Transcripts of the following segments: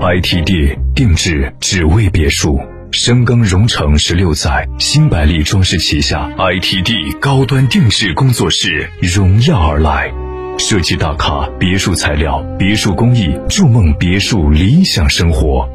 ITD 定制只为别墅，深耕荣城十六载，新百利装饰旗下 ITD 高端定制工作室荣耀而来，设计大咖别墅材料、别墅工艺，筑梦别墅理想生活，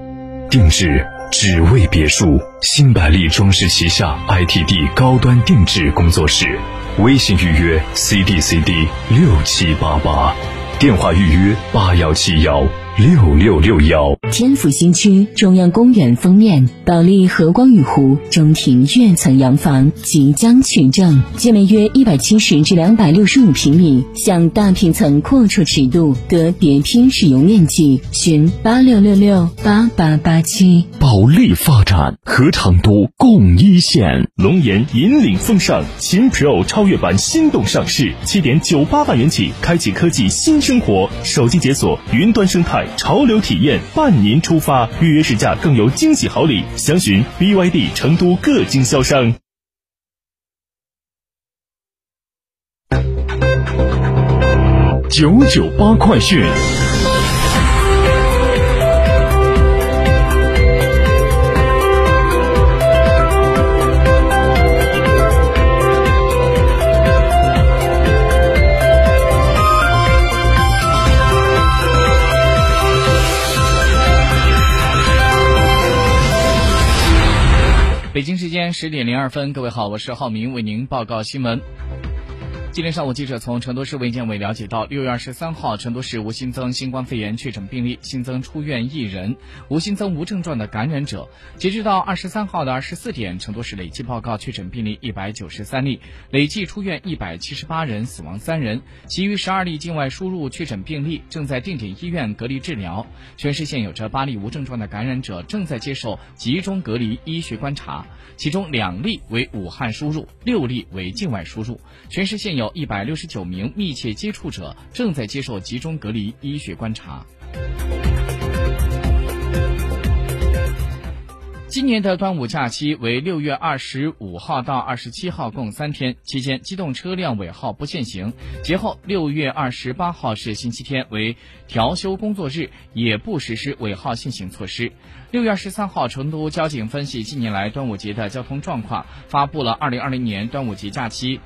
定制只为别墅，新百利装饰旗下 ITD 高端定制工作室，微信预约 CDCD 六七八八，电话预约八幺七幺。六六六幺，天府新区中央公园封面保利和光雨湖中庭跃层洋房即将取证，建面约一百七十至两百六十五平米，向大平层阔绰尺度，得叠拼使用面积。寻八六六六八八八七。保利发展和成都共一线，龙岩引领风尚，秦 Pro 超越版心动上市，七点九八万元起，开启科技新生活，手机解锁，云端生态。潮流体验伴您出发，预约试驾更有惊喜好礼，详询 BYD 成都各经销商。九九八快讯。北京时间十点零二分，各位好，我是浩明，为您报告新闻。今天上午，记者从成都市卫健委了解到，六月二十三号，成都市无新增新冠肺炎确诊病例，新增出院一人，无新增无症状的感染者。截止到二十三号的二十四点，成都市累计报告确诊病例一百九十三例，累计出院一百七十八人，死亡三人。其余十二例境外输入确诊病例正在定点医院隔离治疗。全市现有着八例无症状的感染者正在接受集中隔离医学观察，其中两例为武汉输入，六例为境外输入。全市现有。一百六十九名密切接触者正在接受集中隔离医学观察。今年的端午假期为六月二十五号到二十七号，共三天，期间机动车辆尾号不限行。节后六月二十八号是星期天，为调休工作日，也不实施尾号限行措施。六月二十三号，成都交警分析近年来端午节的交通状况，发布了二零二零年端午节假期。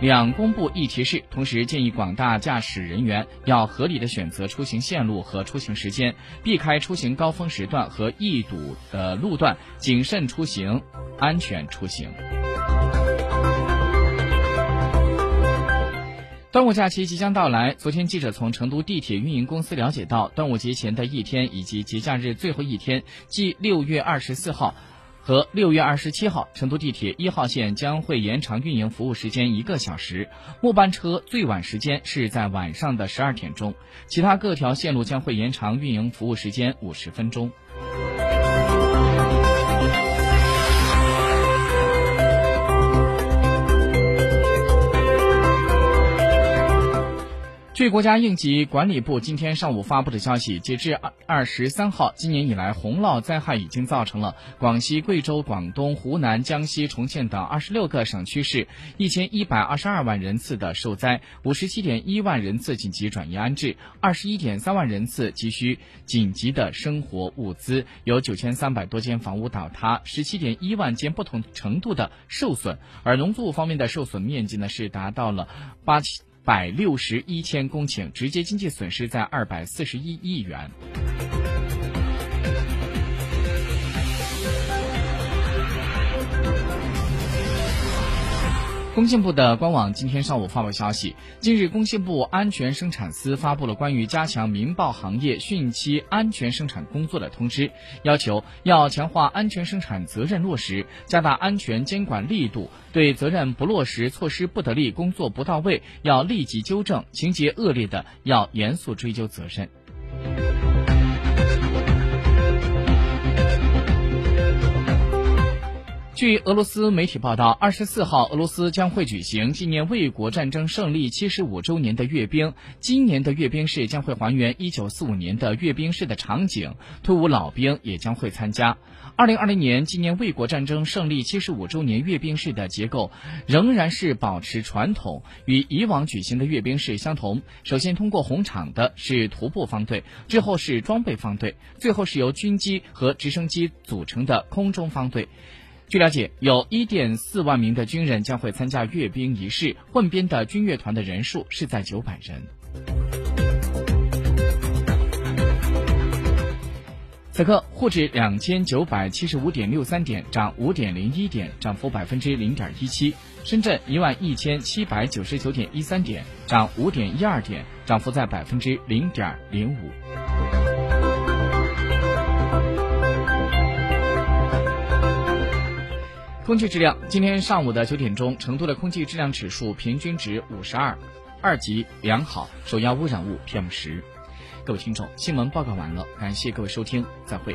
两公布一提示，同时建议广大驾驶人员要合理的选择出行线路和出行时间，避开出行高峰时段和易堵的路段，谨慎出行，安全出行。端午假期即将到来，昨天记者从成都地铁运营公司了解到，端午节前的一天以及节假日最后一天，即六月二十四号。和六月二十七号，成都地铁一号线将会延长运营服务时间一个小时，末班车最晚时间是在晚上的十二点钟，其他各条线路将会延长运营服务时间五十分钟。据国家应急管理部今天上午发布的消息，截至二二十三号，今年以来洪涝灾害已经造成了广西、贵州、广东、湖南、江西、重庆等二十六个省区市一千一百二十二万人次的受灾，五十七点一万人次紧急转移安置，二十一点三万人次急需紧急的生活物资，有九千三百多间房屋倒塌，十七点一万间不同程度的受损，而农作物方面的受损面积呢是达到了八千。百六十一千公顷，直接经济损失在二百四十一亿元。工信部的官网今天上午发布消息，近日工信部安全生产司发布了关于加强民爆行业汛期安全生产工作的通知，要求要强化安全生产责任落实，加大安全监管力度，对责任不落实、措施不得力、工作不到位要立即纠正，情节恶劣的要严肃追究责任。据俄罗斯媒体报道，二十四号，俄罗斯将会举行纪念卫国战争胜利七十五周年的阅兵。今年的阅兵式将会还原一九四五年的阅兵式的场景，退伍老兵也将会参加。二零二零年纪念卫国战争胜利七十五周年阅兵式的结构仍然是保持传统，与以往举行的阅兵式相同。首先通过红场的是徒步方队，之后是装备方队，最后是由军机和直升机组成的空中方队。据了解，有一.点四万名的军人将会参加阅兵仪式，混编的军乐团的人数是在九百人。此刻沪指两千九百七十五点六三点，涨五点零一点，涨幅百分之零点一七；深圳一万一千七百九十九点一三点，涨五点一二点，涨幅在百分之零点零五。空气质量，今天上午的九点钟，成都的空气质量指数平均值五十二，二级良好，首要污染物 PM 十。各位听众，新闻报告完了，感谢各位收听，再会。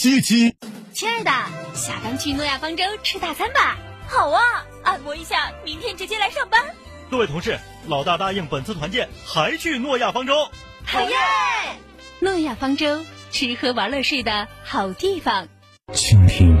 七。七七，亲爱的，下班去诺亚方舟吃大餐吧。好啊，按摩一下，明天直接来上班。各位同事，老大答应本次团建还去诺亚方舟。好耶！诺亚方舟，吃喝玩乐睡的好地方。倾听您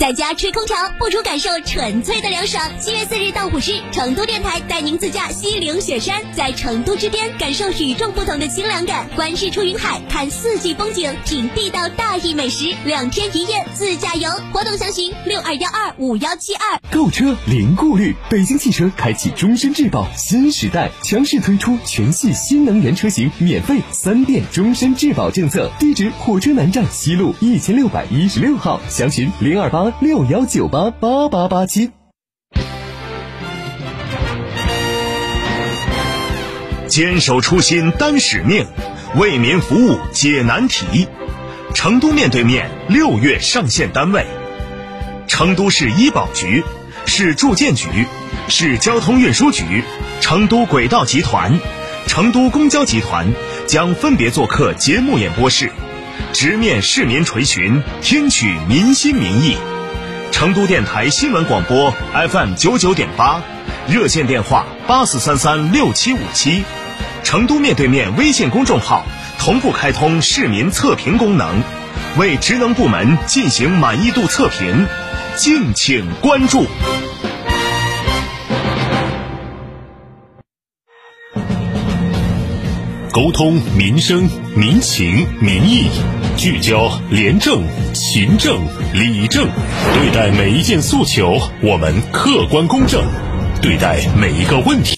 在家吹空调，不如感受纯粹的凉爽。七月四日到五日，成都电台带您自驾西岭雪山，在成都之巅感受与众不同的清凉感，观日出云海，看四季风景，品地道大邑美食，两天一夜自驾游。活动详询六二幺二五幺七二。购车零顾虑，北京汽车开启终身质保新时代，强势推出全系新能源车型免费三电终身质保政策。地址：火车南站西路一千六百一十六号，详询零二八六幺九八八八八七，坚守初心担使命，为民服务解难题。成都面对面六月上线单位：成都市医保局、市住建局、市交通运输局、成都轨道集团、成都公交集团将分别做客节目演播室，直面市民垂询，听取民心民意。成都电台新闻广播 FM 九九点八，热线电话八四三三六七五七，成都面对面微信公众号同步开通市民测评功能，为职能部门进行满意度测评，敬请关注。沟通民生民情民意，聚焦廉政勤政理政，对待每一件诉求，我们客观公正；对待每一个问题。